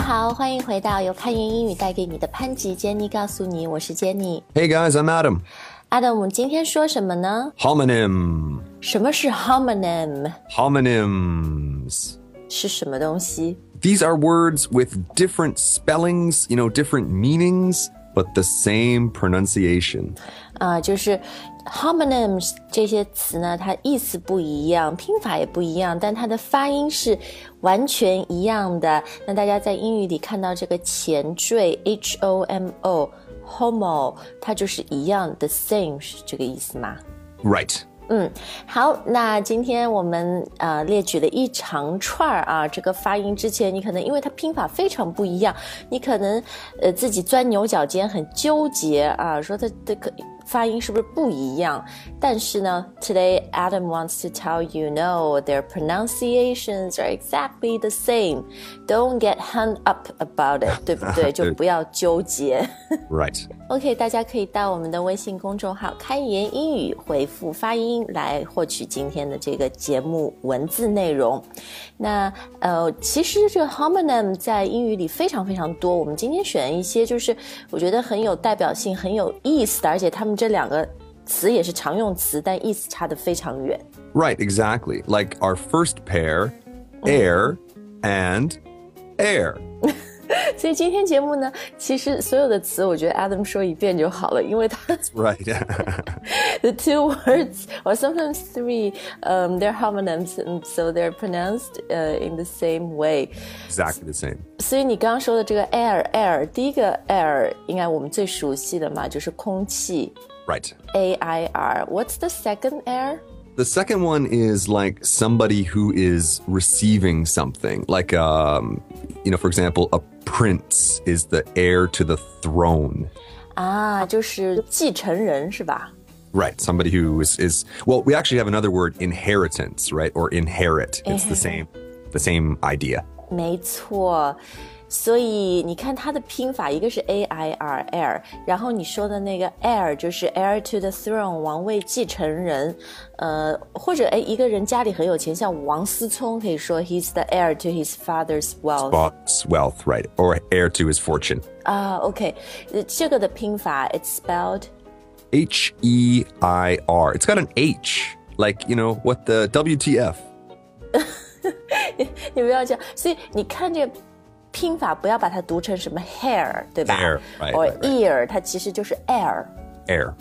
大家好，欢迎回到由开言英语带给你的潘吉 Jenny 告诉你，我是 Jenny。 Hey guys, I'm Adam. Adam，我们今天说什么呢？ Homonym. 什么是 homonym？ Homonyms. 是什么东西？ These are words with different spellings, you know, different meanings, but the same pronunciation. 啊、就是 homonyms 这些词呢，它意思不一样，拼法也不一样，但它的发音是完全一样的。那大家在英语里看到这个前缀 h o m o homo，它就是一样，the same 是这个意思吗？Right. 嗯，好，那今天我们呃列举了一长串儿啊，这个发音之前你可能因为它拼法非常不一样，你可能呃自己钻牛角尖，很纠结啊，说它这个发音是不是不一样？但是呢，Today Adam wants to tell you no, their pronunciations are exactly the same. Don't get hung up about it，对不对？就不要纠结。 Right. OK，大家可以到我们的微信公众号“开言英语”回复发音来获取今天的这个节目文字内容。那呃，其实这个 homonym 在英语里非常非常多，我们今天选一些就是我觉得很有代表性、很有意思的，而且他们这两个词也是常用词，但意思差得非常远。Right, exactly. Like our first pair, air and heir. 所以今天节目呢，其实所有的词，我觉得 Adam 说一遍就好了，因为他 Right. the two words or sometimes three um, they're homonyms and so they're pronounced uh, in the same way exactly the same. 所以你刚刚说的这个 air air 第一个 air 应该我们最熟悉的嘛就是空气 Right. a i r what's the second air The second one is like somebody who is receiving something. Like, um, you know, for example, a prince is the heir to the throne. 啊就是继承人是吧 Right. Somebody who is, is well, we actually have another word, inheritance, right? Or inherit. It's the same, the same idea. 没错， 所以你看它的拼法，一个是 A I R air，然后你说的那个 heir 就是 heir to the throne 王位继承人，呃，或者哎一个人家里很有钱，像王思聪可以说 he's the heir to his father's wealth Bob's wealth, right? Or heir to his fortune. 啊，OK，呃这个的拼法 it's spelled H E I R. It's got an H. Like, you know, what the WTF? 你不要这样，所以你看这个 拼法，不要把它读成什么 hair，对吧 or right. ear，它其实就是 air。Air.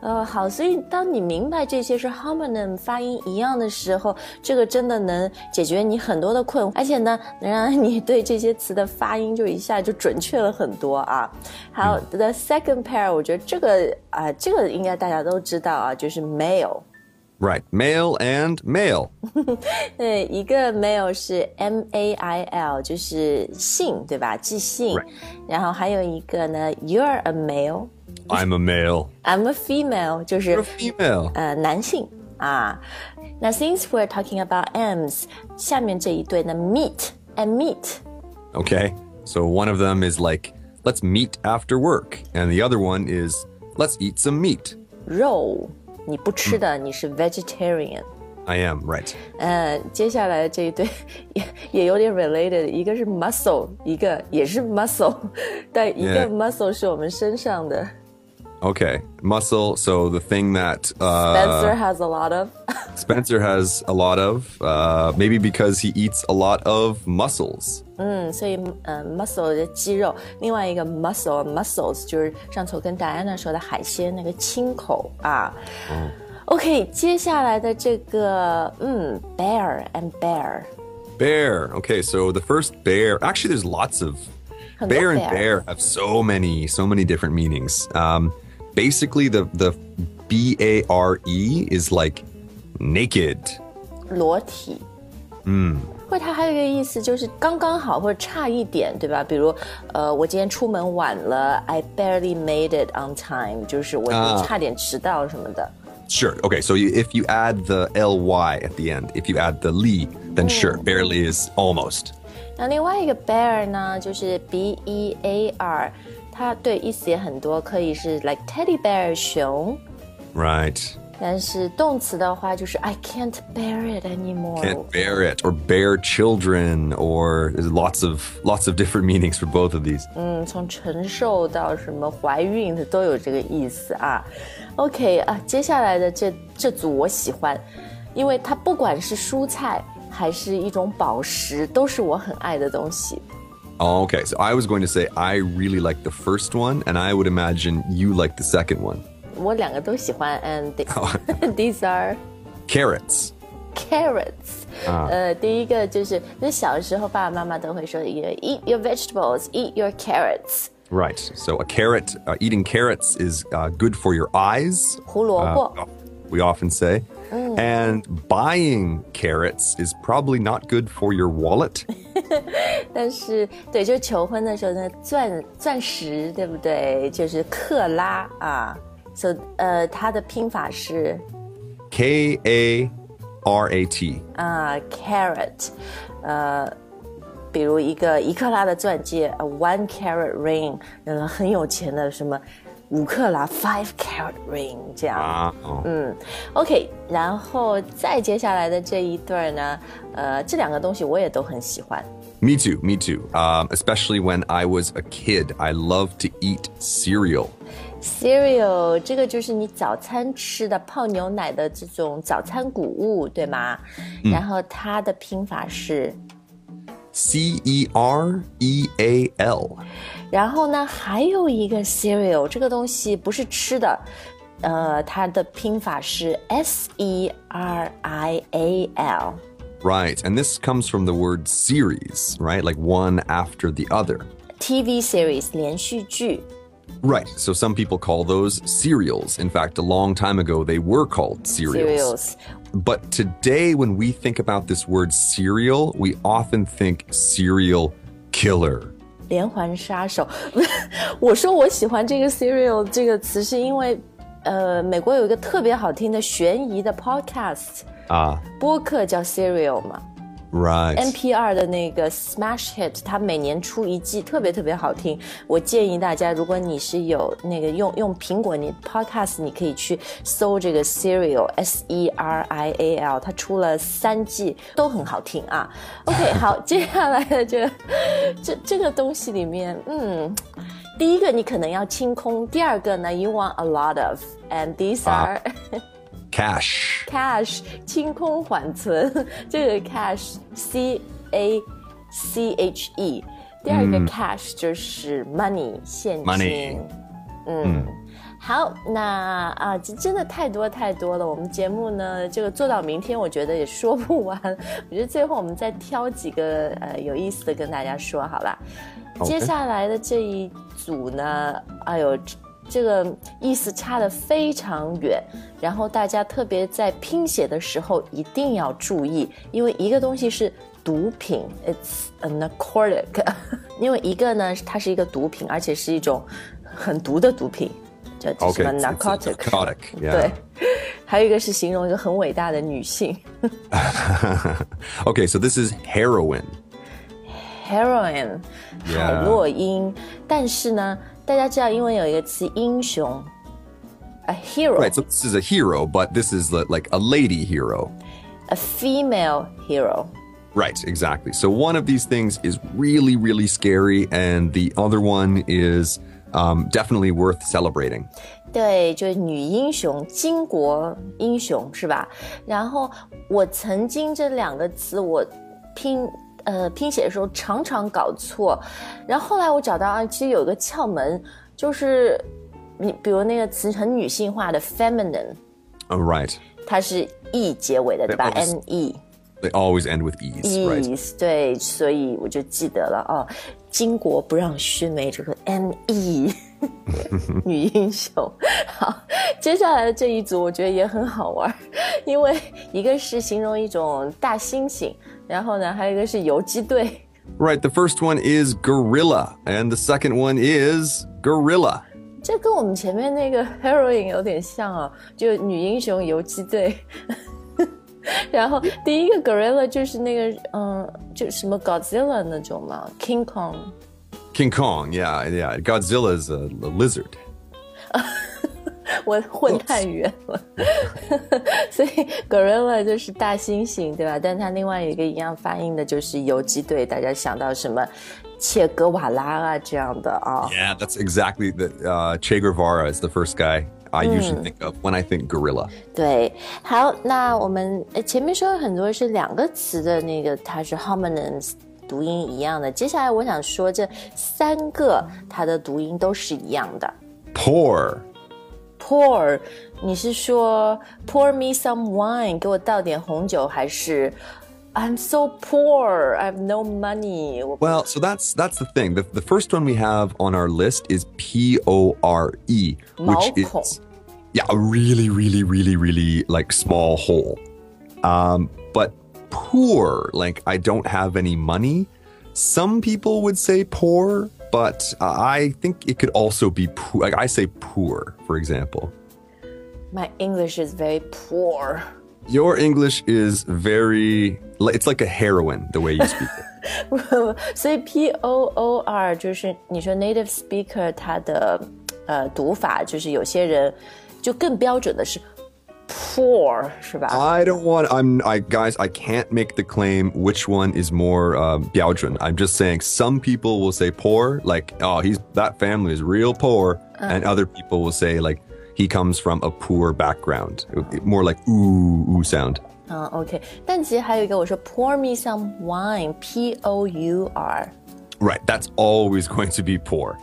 呃，好，所以当你明白这些是 homonym 发音一样的时候，这个真的能解决你很多的困惑，而且呢，能让你对这些词的发音就一下就准确了很多啊。好、t h e second pair，我觉得这个啊、这个应该大家都知道啊，就是 male。Right, male and male。对，一个 mail 是 M A I L，就是姓，对吧？即姓。Right. 然后还有一个呢，You're a male. I'm a male. I'm a female female，呃，男性啊。那 since we're talking about M's，下面这一对呢，meet and meet。Okay, so one of them is like, let's meet after work, and the other one is let's eat some meat. 肉。你不吃的，你是 vegetarian。I am right。呃，接下来这一对也也有点 related，一个是 muscle，一个也是 mussel，但一个 muscle 是我们身上的。Yeah. Okay, muscle. So the thing that uh, Spencer has a lot of. Spencer has a lot of. Uh, maybe because he eats a lot of mussels. 嗯，所以呃，muscle 的肌肉，另外一个 mussel mussels 就是上次我跟 Diana 说的海鲜那个青口啊。嗯。OK，接下来的这个嗯，bear and bear。Bear. Okay, so the first bear. Actually, there's lots of bear and bear have so many so many different meanings. Um, basically, the, the B A R E is like naked. 裸体。嗯，或者它还有一个意思就是刚刚好或者差一点，对吧？比如呃，我今天出门晚了，I barely made it on time，就是我啊差点迟到什么的。 Sure. Okay. So you, if you add the L Y at the end, if you add the li, then sure, barely is almost. 那另外一个 bear 呢，就是 B E A R， 它对意思也很多，可以是 like teddy bear 熊， Right. 但是动词的话就是 I can't bear it anymore。 Can't bear it, or bear children, or there's lots of lots of different meanings for both of these. 嗯，从承受到什么怀孕的都有这个意思啊。OK 啊，接下来的这这组我喜欢，因为它不管是蔬菜还是一种宝石，都是我很爱的东西。 Oh, okay, so I was going to say I really like the first one, and I would imagine you like the second one. 我两个都喜欢，and they- these are Carrots. carrots。呃，第一个就是那小时候爸爸妈妈都会说，eat your vegetables, eat your carrots。 Right. So a carrot, uh, eating carrots is uh, good for your eyes. 胡萝卜。 uh, we often say. And buying carrots is probably not good for your wallet. 但是对，就是求婚的时候呢，钻钻石对不对？就是克拉啊。So 呃，它的拼法是 K A R A T. 啊、，carrot，呃，比如一个一克拉的钻戒，a one carat ring，嗯，很有钱的什么五克拉 five carat ring 这样。 Uh, oh. OK，然后再接下来的这一对儿呢，呃，这两个东西我也都很喜欢。 Me too, me too. Um, especially when I was a kid. I loved to eat cereal. cereal 这个就是你早餐吃的泡牛奶的这种早餐谷物，对吗？然后它的拼法是， C E R E A L。然后呢，还有一个 serial，这个东西不是吃的，呃，它的拼法是 S E R I A L。Right, and this comes from the word series, right? Like one after the other. TV series 连续剧。Right. So some people call those cereals. In fact, a long time ago, they were called cereals. cereals But today, when we think about this word cereal, we often think serial killer. 连环杀手。我说我喜欢这个 cereal 这个词，是因为呃，美国有一个特别好听的悬疑的 podcast Ah, 播客叫 Serial 嘛 right.，NPR 的那个 Smash Hit，它每年出一季，特别特别好听。我建议大家，如果你是有那个用用苹果你 Podcast，你可以去搜这个 Serial S E R I A L，它出了三季，都很好听啊。OK，好，接下来的这个这这个东西里面，嗯。第一个你可能要清空，第二个呢，you want a lot of，and these are、Cash. cash 清空缓存，这个 cash C A C H E，第二个 cash 就是 money 现金。Money 嗯，好，那啊，这真的太多太多了。我们节目呢，这个做到明天，我觉得也说不完。我觉得最后我们再挑几个呃有意思的跟大家说好了。OK 接下来的这一组呢，哎呦，这这个意思差的非常远。然后大家特别在拼写的时候一定要注意，因为一个东西是毒品，it's a narcotic，因为一个呢它是一个毒品，而且是一种很毒的毒品，叫叫什.么 narcotic。对还有一个是形容一个很伟大的女性 okay, so this is heroin.，heroin，Yeah 海洛因。但是呢，大家知道英文有一个词英雄，a hero，a Right. So this is a hero, but this is li- like a lady hero. female hero。 Right, exactly. So one of these things is really, really scary, and the other one is um, definitely worth celebrating. 对，就是女英雄、巾帼英雄是吧？然后我曾经这两个词我拼 呃拼写的时候常常搞错，然后后来我找到啊，其实有个窍门，就是你比如那个词很女性化的 feminine，Oh, right. 它是 e 结尾的对吧对？n e They always end with ease, right? ease 对，所以我就记得了哦，巾帼不让须眉这个 n e 女英雄。好，接下来的这一组我觉得也很好玩，因为一个是形容一种大猩猩，然后呢，还有一个是游击队。Right, the first one is gorilla, and the second one is guerrilla. 这跟我们前面那个 heroine 有点像啊，就女英雄游击队。然后第一个 gorilla 就是那个嗯，就什么 Godzilla 那种嘛，King Kong。King Kong, yeah, yeah. Godzilla is a, a lizard. 我混太远了。所以 gorilla 就是大猩猩，对吧？但它另外有一个一样发音的就是游击队，大家想到什么切格瓦拉啊这样的啊。Yeah, that's exactly the uh, Che Guevara is the first guy I usually think of when I think gorilla. 对，好，那我们呃前面说了很多是两个词的那个，它是 homonyms 读音一样的。接下来我想说这三个它的读音都是一样的。Poor. Pour，你是说 pour me some wine，给我倒点红酒，还是 I'm so poor, I have no money？我 Well, so that's that's the thing. The, the first one we have on our list is P O R E, which Malcolm. is yeah, a really, really, really, really like small hole. Um, but poor, like I don't have any money. Some people would say poor, but uh, I think it could also be poor. Like I say poor, for example. My English is very poor。 Your English is very. It's like a heroin the way you speak it. 所以 P O O R 就是你说 native speaker 它的呃读法，就是有些人就更标准的是 poor 是吧？ I don't want. I'm. I guys. I can't make the claim which one is more uh, 标准. I'm just saying some people will say poor, like oh he's that family is real poor, and other people will say like he comes from a poor background, more like ooh ooh sound. 嗯，OK。但其实还有一个我说 pour me some wine，P O U R。 Right. That's always going to be poor.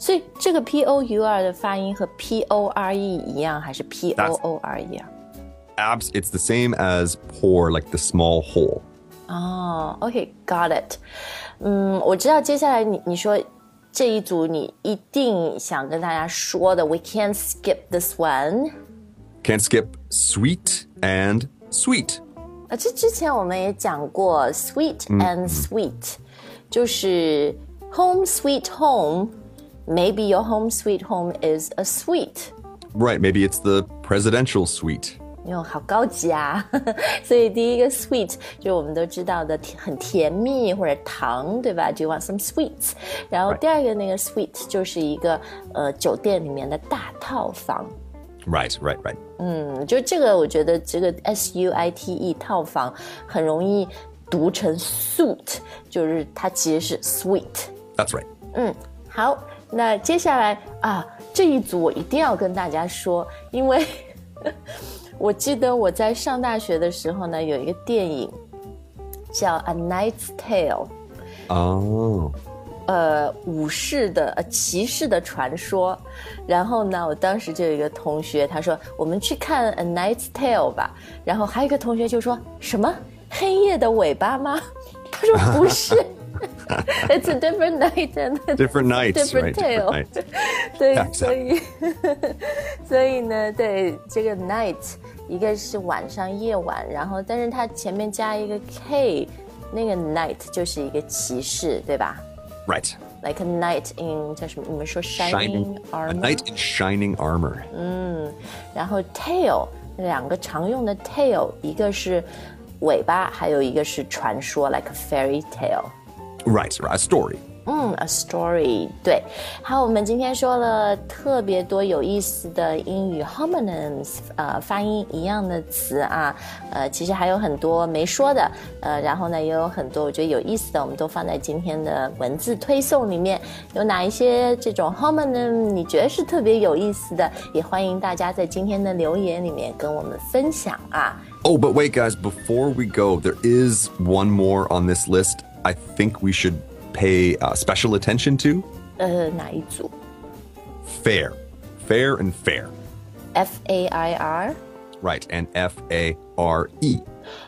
所以这个 P O U R 的发音和 P O R E 一样，还是 P O O R 一样？ Abs. It's the same as poor, like the small hole. 哦，OK，got、it。嗯，我知道接下来你你说这一组你一定想跟大家说的，We can't skip this one。 Can't skip sweet and sweet. 啊，这之前我们也讲过，sweet and sweet，、就是 home sweet home。 Maybe your home sweet home is a suite. Right, maybe it's the presidential suite. 哟，好高级啊！所以第一个 sweet 就是我们都知道的很甜蜜或者糖，对吧？Do you want some sweets？然后第二个那个 suite 就是一个呃酒店里面的大套房。Right, right, right. 嗯，就这个，我觉得这个 S U I T E 套房很容易读成 suit，就是它其实是 sweet。That's right. 嗯，好。那接下来啊，这一组我一定要跟大家说，因为 我记得我在上大学的时候呢，有一个电影叫《A Knight's Tale》，Oh. 呃，武士的呃骑士的传说。然后呢，我当时就有一个同学，他说我们去看《A Knight's Tale》吧。然后还有一个同学就说什么黑夜的尾巴吗？他说不是。it's a different night and different nights, different tale、right,。对，所以对，所以，所以呢，对这个 night，一个是晚上、夜晚，然后但是它前面加一个 k，那个 knight 就是一个骑士，对吧？Right。Like a knight in 叫什么？你们说 shining armor？A knight in shining armor。嗯，然后 tail 两个常用的 tail，一个是尾巴，还有一个是传说，like a fairy tale。Right, right. A story. 嗯，a story，对。好，我们今天说了特别多有意思的英语 homonyms，呃，发音一样的词啊，呃，其实还有很多没说的，呃，然后呢，也有很多我觉得有意思的，我们都放在今天的文字推送里面。有哪一些这种 homonym 你觉得是特别有意思的，也欢迎大家在今天的留言里面跟我们分享啊。 Oh, but wait, guys, before we go, there is one more on this list I think we should pay uh, special attention to 呃，哪一组 fair. Fair and fair. ？F A I R。 Right, and F A R E.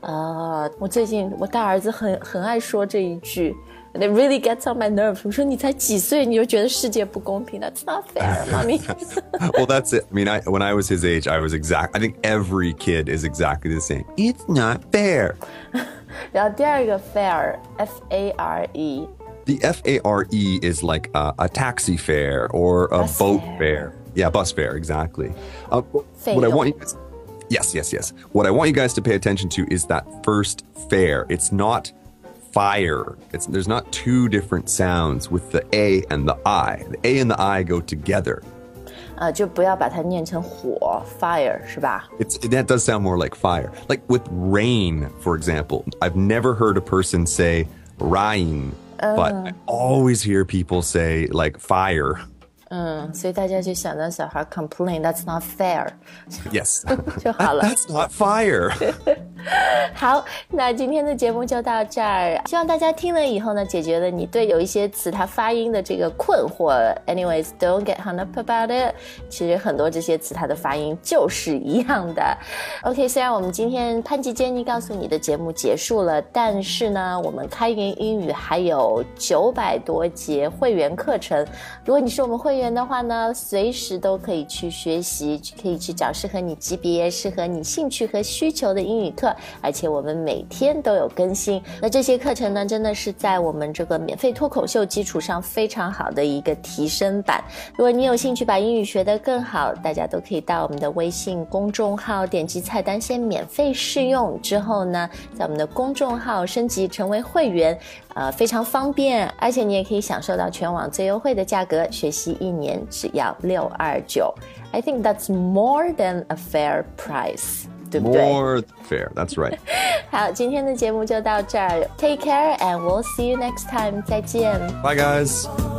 啊，我最近我大儿子很很爱说这一句 and it really gets on my nerves. 我说你才几岁你就觉得世界不公平？That's not fair, mommy. well, that's it. I mean, I, when I was his age, I was exact. I think every kid is exactly the same. It's not fair. 然后第二个 fare, F A R E. The F A R E is like a, a taxi fare or a bus boat fare. fare. Yeah, bus fare, exactly. Uh, what I want you guys, yes, yes, yes. What I want you guys to pay attention to is that first fare. It's not fire. It's there's not two different sounds with the A and the I. The A and the I go together. 呃，就不要把它念成火 fire 是吧？ It's that does sound more like fire. Like with rain, for example. I've never heard a person say rain, but I always hear people say like fire. 嗯，所以大家就想到小孩 complain that's not fair Yes. 就好了。 That's not fire. 好，那今天的节目就到这儿，希望大家听了以后呢，解决了你对有一些词它发音的这个困惑。Anyways，don't get hung up about it。其实很多这些词它的发音就是一样的。OK，虽然我们今天潘吉杰尼告诉你的节目结束了，但是呢，我们开言英语还有九百多节会员课程。如果你是我们会员的话呢，随时都可以去学习，可以去找适合你级别、适合你兴趣和需求的英语课而且我们每天都有更新。那这些课程呢，真的是在我们这个免费脱口秀基础上非常好的一个提升版。如果你有兴趣把英语学得更好，大家都可以到我们的微信公众号点击菜单先免费试用，之后呢，在我们的公众号升级成为会员，呃，非常方便，而且你也可以享受到全网最优惠的价格，学习一年只要六二九。I think that's more than a fair price. 对不对？ More fair. That's right. 好，今天的节目就到这儿，Take care and we'll see you next time，再见。 Bye, guys.